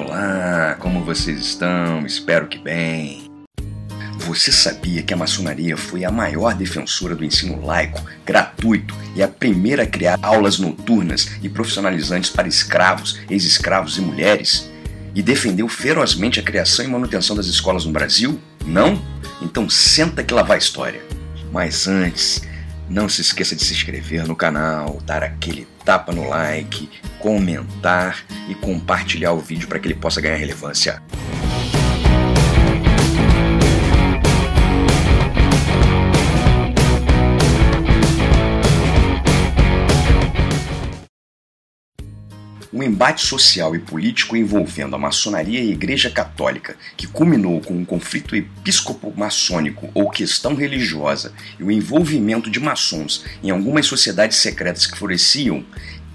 Olá, como vocês estão? Espero que bem. Você sabia que a maçonaria foi a maior defensora do ensino laico, gratuito e a primeira a criar aulas noturnas e profissionalizantes para escravos, ex-escravos e mulheres? E defendeu ferozmente a criação e manutenção das escolas no Brasil? Não? Então senta que lá vai a história. Mas antes, não se esqueça de se inscrever no canal, dar aquele tapa no like, comentar e compartilhar o vídeo para que ele possa ganhar relevância. O embate social e político envolvendo a maçonaria e a Igreja Católica, que culminou com um conflito episcopo-maçônico ou questão religiosa e o envolvimento de maçons em algumas sociedades secretas que floresciam,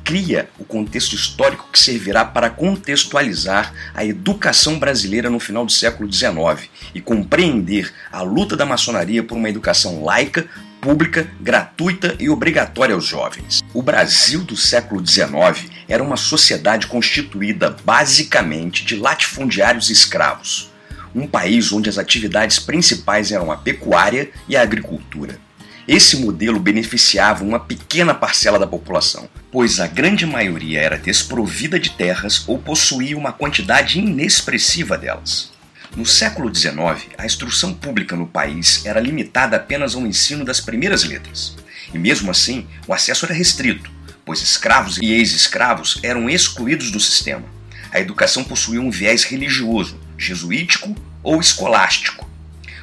cria o contexto histórico que servirá para contextualizar a educação brasileira no final do século XIX e compreender a luta da maçonaria por uma educação laica, pública, gratuita e obrigatória aos jovens. O Brasil do século XIX era uma sociedade constituída basicamente de latifundiários escravos, um país onde as atividades principais eram a pecuária e a agricultura. Esse modelo beneficiava uma pequena parcela da população, pois a grande maioria era desprovida de terras ou possuía uma quantidade inexpressiva delas. No século XIX, a instrução pública no país era limitada apenas ao ensino das primeiras letras, e mesmo assim o acesso era restrito, pois escravos e ex-escravos eram excluídos do sistema. A educação possuía um viés religioso, jesuítico ou escolástico.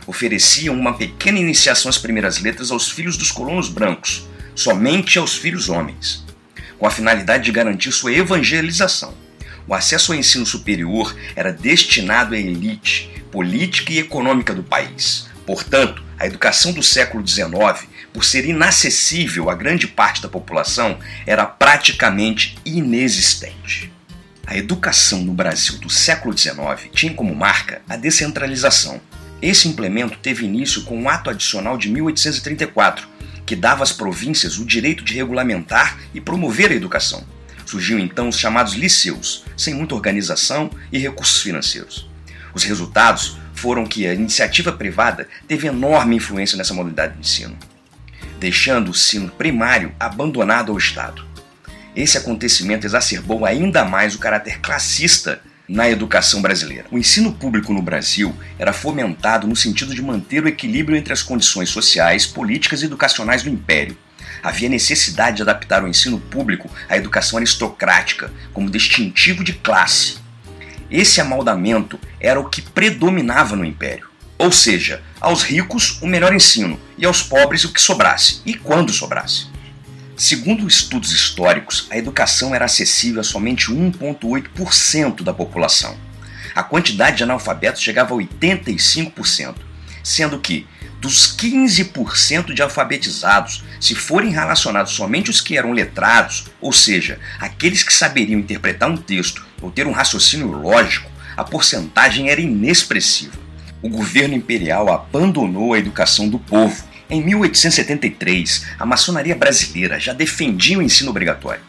Ofereciam uma pequena iniciação às primeiras letras aos filhos dos colonos brancos, somente aos filhos homens, com a finalidade de garantir sua evangelização. O acesso ao ensino superior era destinado à elite política e econômica do país. Portanto, a educação do século XIX por ser inacessível a grande parte da população, era praticamente inexistente. A educação no Brasil do século XIX tinha como marca a descentralização. Esse implemento teve início com um ato adicional de 1834, que dava às províncias o direito de regulamentar e promover a educação. Surgiu então os chamados liceus, sem muita organização e recursos financeiros. Os resultados foram que a iniciativa privada teve enorme influência nessa modalidade de ensino deixando o ensino primário abandonado ao Estado. Esse acontecimento exacerbou ainda mais o caráter classista na educação brasileira. O ensino público no Brasil era fomentado no sentido de manter o equilíbrio entre as condições sociais, políticas e educacionais do império. Havia necessidade de adaptar o ensino público à educação aristocrática como distintivo de classe. Esse amaldamento era o que predominava no império. Ou seja, aos ricos o melhor ensino e aos pobres o que sobrasse, e quando sobrasse. Segundo estudos históricos, a educação era acessível a somente 1,8% da população. A quantidade de analfabetos chegava a 85%, sendo que, dos 15% de alfabetizados, se forem relacionados somente os que eram letrados, ou seja, aqueles que saberiam interpretar um texto ou ter um raciocínio lógico, a porcentagem era inexpressiva o governo imperial abandonou a educação do povo. Em 1873, a maçonaria brasileira já defendia o ensino obrigatório.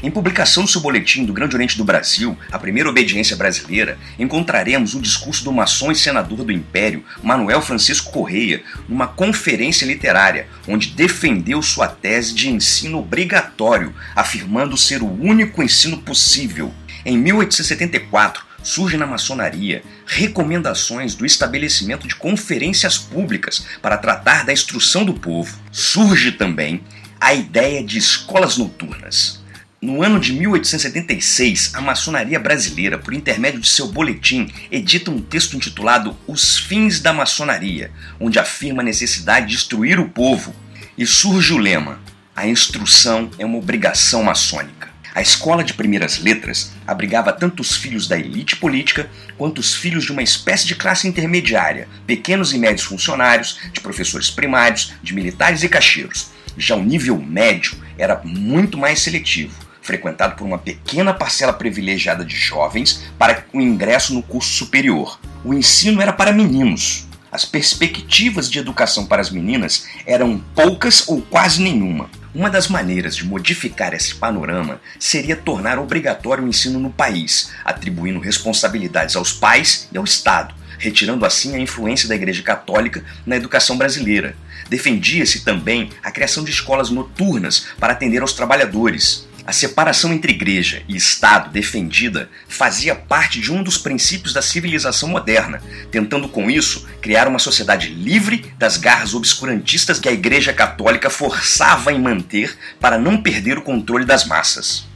Em publicação do seu boletim do Grande Oriente do Brasil, a primeira obediência brasileira, encontraremos o discurso do maçom e senador do Império, Manuel Francisco Correia, numa conferência literária, onde defendeu sua tese de ensino obrigatório, afirmando ser o único ensino possível. Em 1874, surge na maçonaria recomendações do estabelecimento de conferências públicas para tratar da instrução do povo. Surge também a ideia de escolas noturnas. No ano de 1876, a maçonaria brasileira, por intermédio de seu boletim, edita um texto intitulado Os Fins da Maçonaria, onde afirma a necessidade de instruir o povo. E surge o lema: A instrução é uma obrigação maçônica. A escola de primeiras letras abrigava tanto os filhos da elite política quanto os filhos de uma espécie de classe intermediária, pequenos e médios funcionários, de professores primários, de militares e caixeiros. Já o nível médio era muito mais seletivo, frequentado por uma pequena parcela privilegiada de jovens para o ingresso no curso superior. O ensino era para meninos. As perspectivas de educação para as meninas eram poucas ou quase nenhuma. Uma das maneiras de modificar esse panorama seria tornar obrigatório o ensino no país, atribuindo responsabilidades aos pais e ao Estado, retirando assim a influência da Igreja Católica na educação brasileira. Defendia-se também a criação de escolas noturnas para atender aos trabalhadores. A separação entre igreja e Estado defendida fazia parte de um dos princípios da civilização moderna, tentando com isso criar uma sociedade livre das garras obscurantistas que a Igreja Católica forçava em manter para não perder o controle das massas.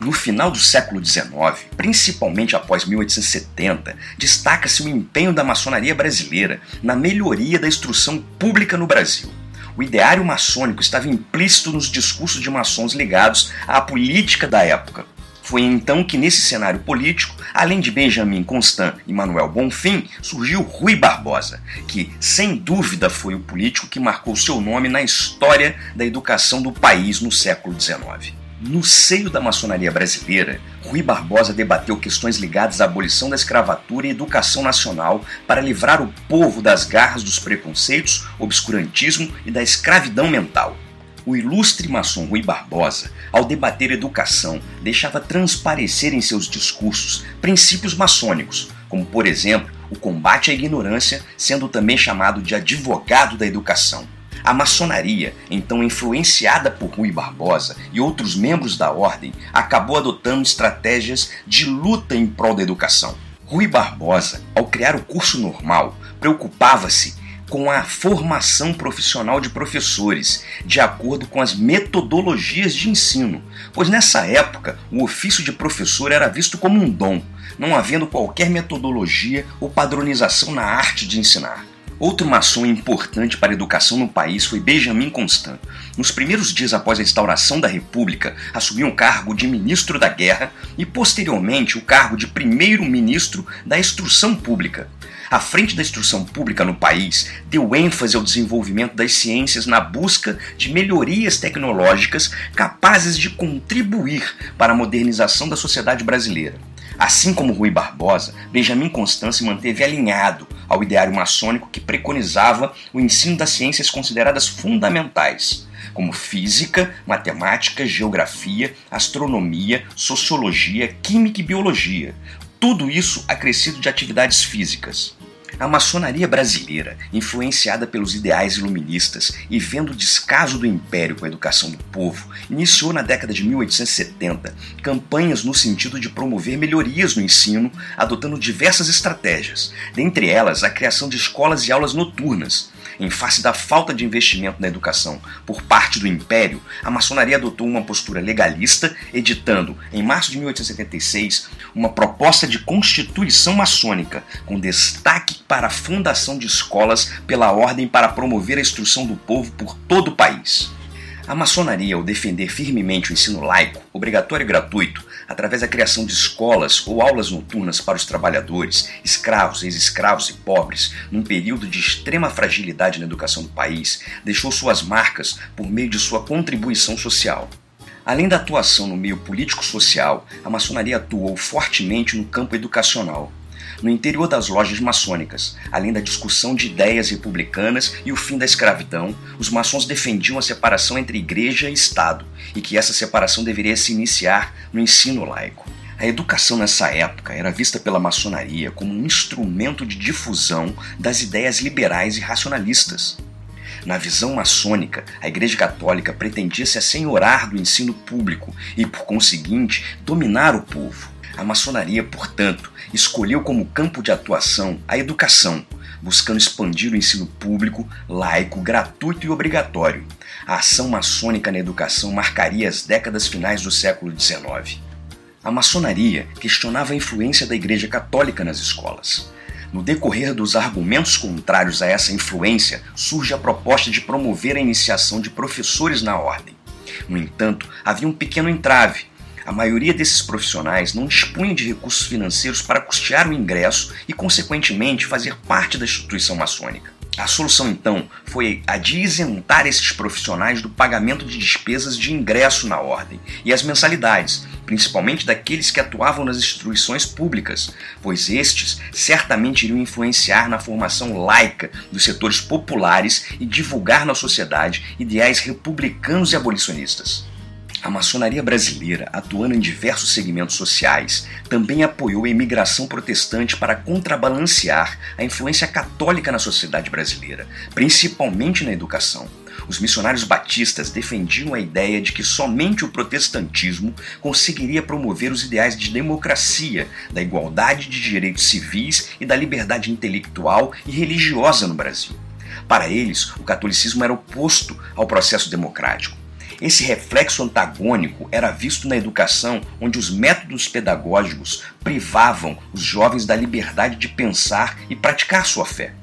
No final do século XIX, principalmente após 1870, destaca-se o empenho da maçonaria brasileira na melhoria da instrução pública no Brasil. O ideário maçônico estava implícito nos discursos de maçons ligados à política da época. Foi então que, nesse cenário político, além de Benjamin Constant e Manuel Bonfim, surgiu Rui Barbosa, que, sem dúvida, foi o político que marcou seu nome na história da educação do país no século XIX. No seio da maçonaria brasileira, Rui Barbosa debateu questões ligadas à abolição da escravatura e educação nacional para livrar o povo das garras dos preconceitos, obscurantismo e da escravidão mental. O ilustre maçom Rui Barbosa, ao debater educação, deixava transparecer em seus discursos princípios maçônicos, como, por exemplo, o combate à ignorância, sendo também chamado de advogado da educação. A maçonaria, então influenciada por Rui Barbosa e outros membros da ordem, acabou adotando estratégias de luta em prol da educação. Rui Barbosa, ao criar o curso normal, preocupava-se com a formação profissional de professores, de acordo com as metodologias de ensino, pois nessa época o ofício de professor era visto como um dom, não havendo qualquer metodologia ou padronização na arte de ensinar. Outro maçom importante para a educação no país foi Benjamin Constant. Nos primeiros dias após a instauração da República, assumiu o cargo de ministro da Guerra e, posteriormente, o cargo de primeiro-ministro da Instrução Pública. À frente da instrução pública no país, deu ênfase ao desenvolvimento das ciências na busca de melhorias tecnológicas capazes de contribuir para a modernização da sociedade brasileira. Assim como Rui Barbosa, Benjamin Constant se manteve alinhado ao ideário maçônico que preconizava o ensino das ciências consideradas fundamentais, como física, matemática, geografia, astronomia, sociologia, química e biologia. Tudo isso acrescido de atividades físicas. A maçonaria brasileira, influenciada pelos ideais iluministas e vendo o descaso do império com a educação do povo, iniciou na década de 1870 campanhas no sentido de promover melhorias no ensino, adotando diversas estratégias, dentre elas a criação de escolas e aulas noturnas, em face da falta de investimento na educação por parte do Império, a maçonaria adotou uma postura legalista, editando, em março de 1876, uma proposta de constituição maçônica, com destaque para a fundação de escolas pela ordem para promover a instrução do povo por todo o país. A maçonaria, ao defender firmemente o ensino laico, obrigatório e gratuito, através da criação de escolas ou aulas noturnas para os trabalhadores, escravos, ex-escravos e pobres, num período de extrema fragilidade na educação do país, deixou suas marcas por meio de sua contribuição social. Além da atuação no meio político-social, a maçonaria atuou fortemente no campo educacional, no interior das lojas maçônicas, além da discussão de ideias republicanas e o fim da escravidão, os maçons defendiam a separação entre igreja e Estado e que essa separação deveria se iniciar no ensino laico. A educação nessa época era vista pela maçonaria como um instrumento de difusão das ideias liberais e racionalistas. Na visão maçônica, a Igreja Católica pretendia se assenhorar do ensino público e, por conseguinte, dominar o povo. A maçonaria, portanto, escolheu como campo de atuação a educação, buscando expandir o ensino público, laico, gratuito e obrigatório. A ação maçônica na educação marcaria as décadas finais do século XIX. A maçonaria questionava a influência da Igreja Católica nas escolas. No decorrer dos argumentos contrários a essa influência, surge a proposta de promover a iniciação de professores na ordem. No entanto, havia um pequeno entrave a maioria desses profissionais não dispunha de recursos financeiros para custear o ingresso e, consequentemente, fazer parte da instituição maçônica. A solução então foi a de isentar esses profissionais do pagamento de despesas de ingresso na ordem e as mensalidades, principalmente daqueles que atuavam nas instituições públicas, pois estes certamente iriam influenciar na formação laica dos setores populares e divulgar na sociedade ideais republicanos e abolicionistas. A maçonaria brasileira, atuando em diversos segmentos sociais, também apoiou a imigração protestante para contrabalancear a influência católica na sociedade brasileira, principalmente na educação. Os missionários batistas defendiam a ideia de que somente o protestantismo conseguiria promover os ideais de democracia, da igualdade de direitos civis e da liberdade intelectual e religiosa no Brasil. Para eles, o catolicismo era oposto ao processo democrático esse reflexo antagônico era visto na educação, onde os métodos pedagógicos privavam os jovens da liberdade de pensar e praticar sua fé.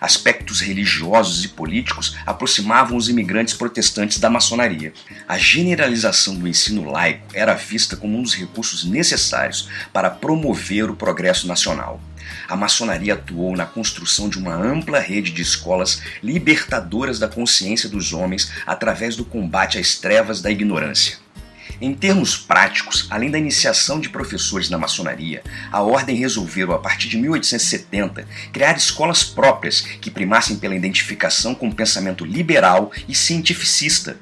Aspectos religiosos e políticos aproximavam os imigrantes protestantes da maçonaria. A generalização do ensino laico era vista como um dos recursos necessários para promover o progresso nacional. A maçonaria atuou na construção de uma ampla rede de escolas libertadoras da consciência dos homens através do combate às trevas da ignorância. Em termos práticos, além da iniciação de professores na maçonaria, a ordem resolveu, a partir de 1870, criar escolas próprias que primassem pela identificação com o pensamento liberal e cientificista,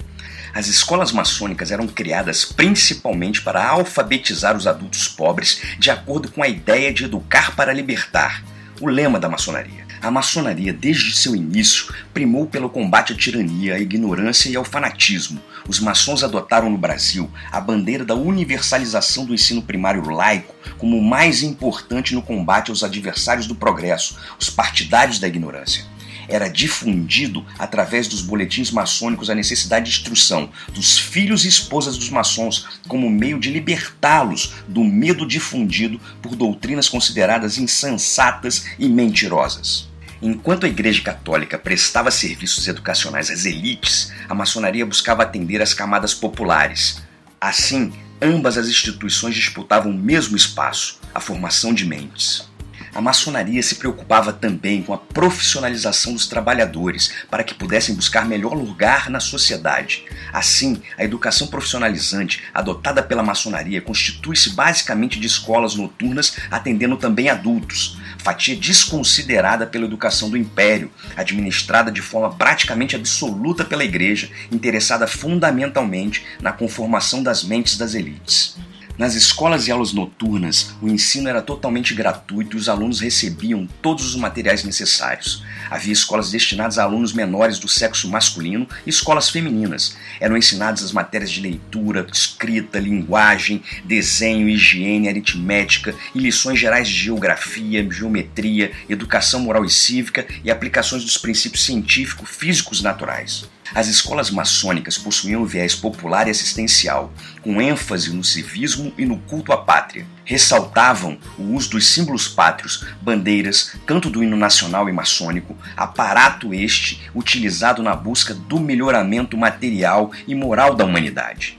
as escolas maçônicas eram criadas principalmente para alfabetizar os adultos pobres de acordo com a ideia de educar para libertar, o lema da maçonaria. A maçonaria, desde seu início, primou pelo combate à tirania, à ignorância e ao fanatismo. Os maçons adotaram no Brasil a bandeira da universalização do ensino primário laico como o mais importante no combate aos adversários do progresso, os partidários da ignorância era difundido através dos boletins maçônicos a necessidade de instrução dos filhos e esposas dos maçons como meio de libertá-los do medo difundido por doutrinas consideradas insensatas e mentirosas. Enquanto a Igreja Católica prestava serviços educacionais às elites, a maçonaria buscava atender as camadas populares. Assim, ambas as instituições disputavam o mesmo espaço, a formação de mentes. A maçonaria se preocupava também com a profissionalização dos trabalhadores para que pudessem buscar melhor lugar na sociedade. Assim, a educação profissionalizante adotada pela maçonaria constitui-se basicamente de escolas noturnas atendendo também adultos, fatia desconsiderada pela educação do império, administrada de forma praticamente absoluta pela igreja, interessada fundamentalmente na conformação das mentes das elites. Nas escolas e aulas noturnas, o ensino era totalmente gratuito e os alunos recebiam todos os materiais necessários. Havia escolas destinadas a alunos menores do sexo masculino e escolas femininas. Eram ensinadas as matérias de leitura, escrita, linguagem, desenho, higiene, aritmética e lições gerais de geografia, geometria, educação moral e cívica e aplicações dos princípios científico-físicos naturais. As escolas maçônicas possuíam um viés popular e assistencial, com ênfase no civismo e no culto à pátria. Ressaltavam o uso dos símbolos pátrios, bandeiras, canto do hino nacional e maçônico, aparato este utilizado na busca do melhoramento material e moral da humanidade.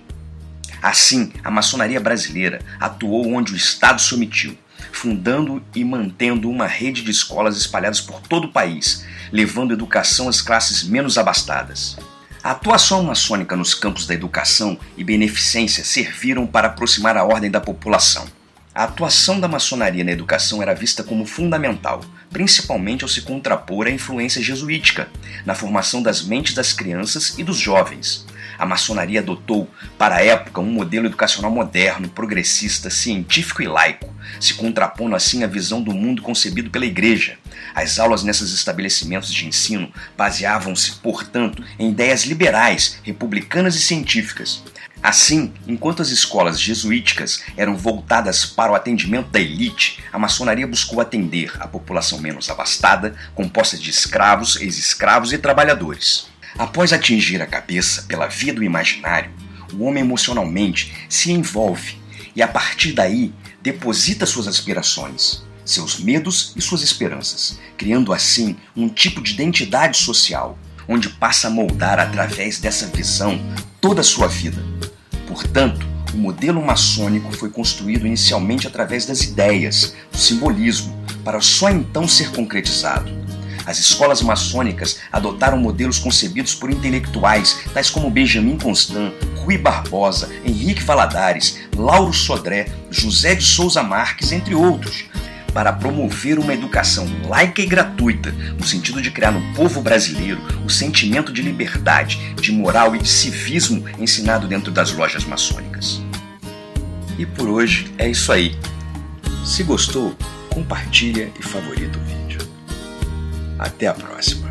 Assim, a maçonaria brasileira atuou onde o Estado se omitiu, fundando e mantendo uma rede de escolas espalhadas por todo o país, levando educação às classes menos abastadas. A atuação maçônica nos campos da educação e beneficência serviram para aproximar a ordem da população. A atuação da maçonaria na educação era vista como fundamental, principalmente ao se contrapor à influência jesuítica na formação das mentes das crianças e dos jovens. A maçonaria adotou, para a época, um modelo educacional moderno, progressista, científico e laico, se contrapondo assim à visão do mundo concebido pela Igreja. As aulas nesses estabelecimentos de ensino baseavam-se, portanto, em ideias liberais, republicanas e científicas. Assim, enquanto as escolas jesuíticas eram voltadas para o atendimento da elite, a maçonaria buscou atender a população menos abastada, composta de escravos, ex-escravos e trabalhadores. Após atingir a cabeça pela via do imaginário, o homem emocionalmente se envolve e a partir daí deposita suas aspirações, seus medos e suas esperanças, criando assim um tipo de identidade social, onde passa a moldar através dessa visão toda a sua vida. Portanto, o modelo maçônico foi construído inicialmente através das ideias, do simbolismo, para só então ser concretizado. As escolas maçônicas adotaram modelos concebidos por intelectuais tais como Benjamin Constant, Rui Barbosa, Henrique Valadares, Lauro Sodré, José de Souza Marques, entre outros, para promover uma educação laica e gratuita, no sentido de criar no povo brasileiro o sentimento de liberdade, de moral e de civismo ensinado dentro das lojas maçônicas. E por hoje é isso aí. Se gostou, compartilha e favorita o vídeo. Até a próxima.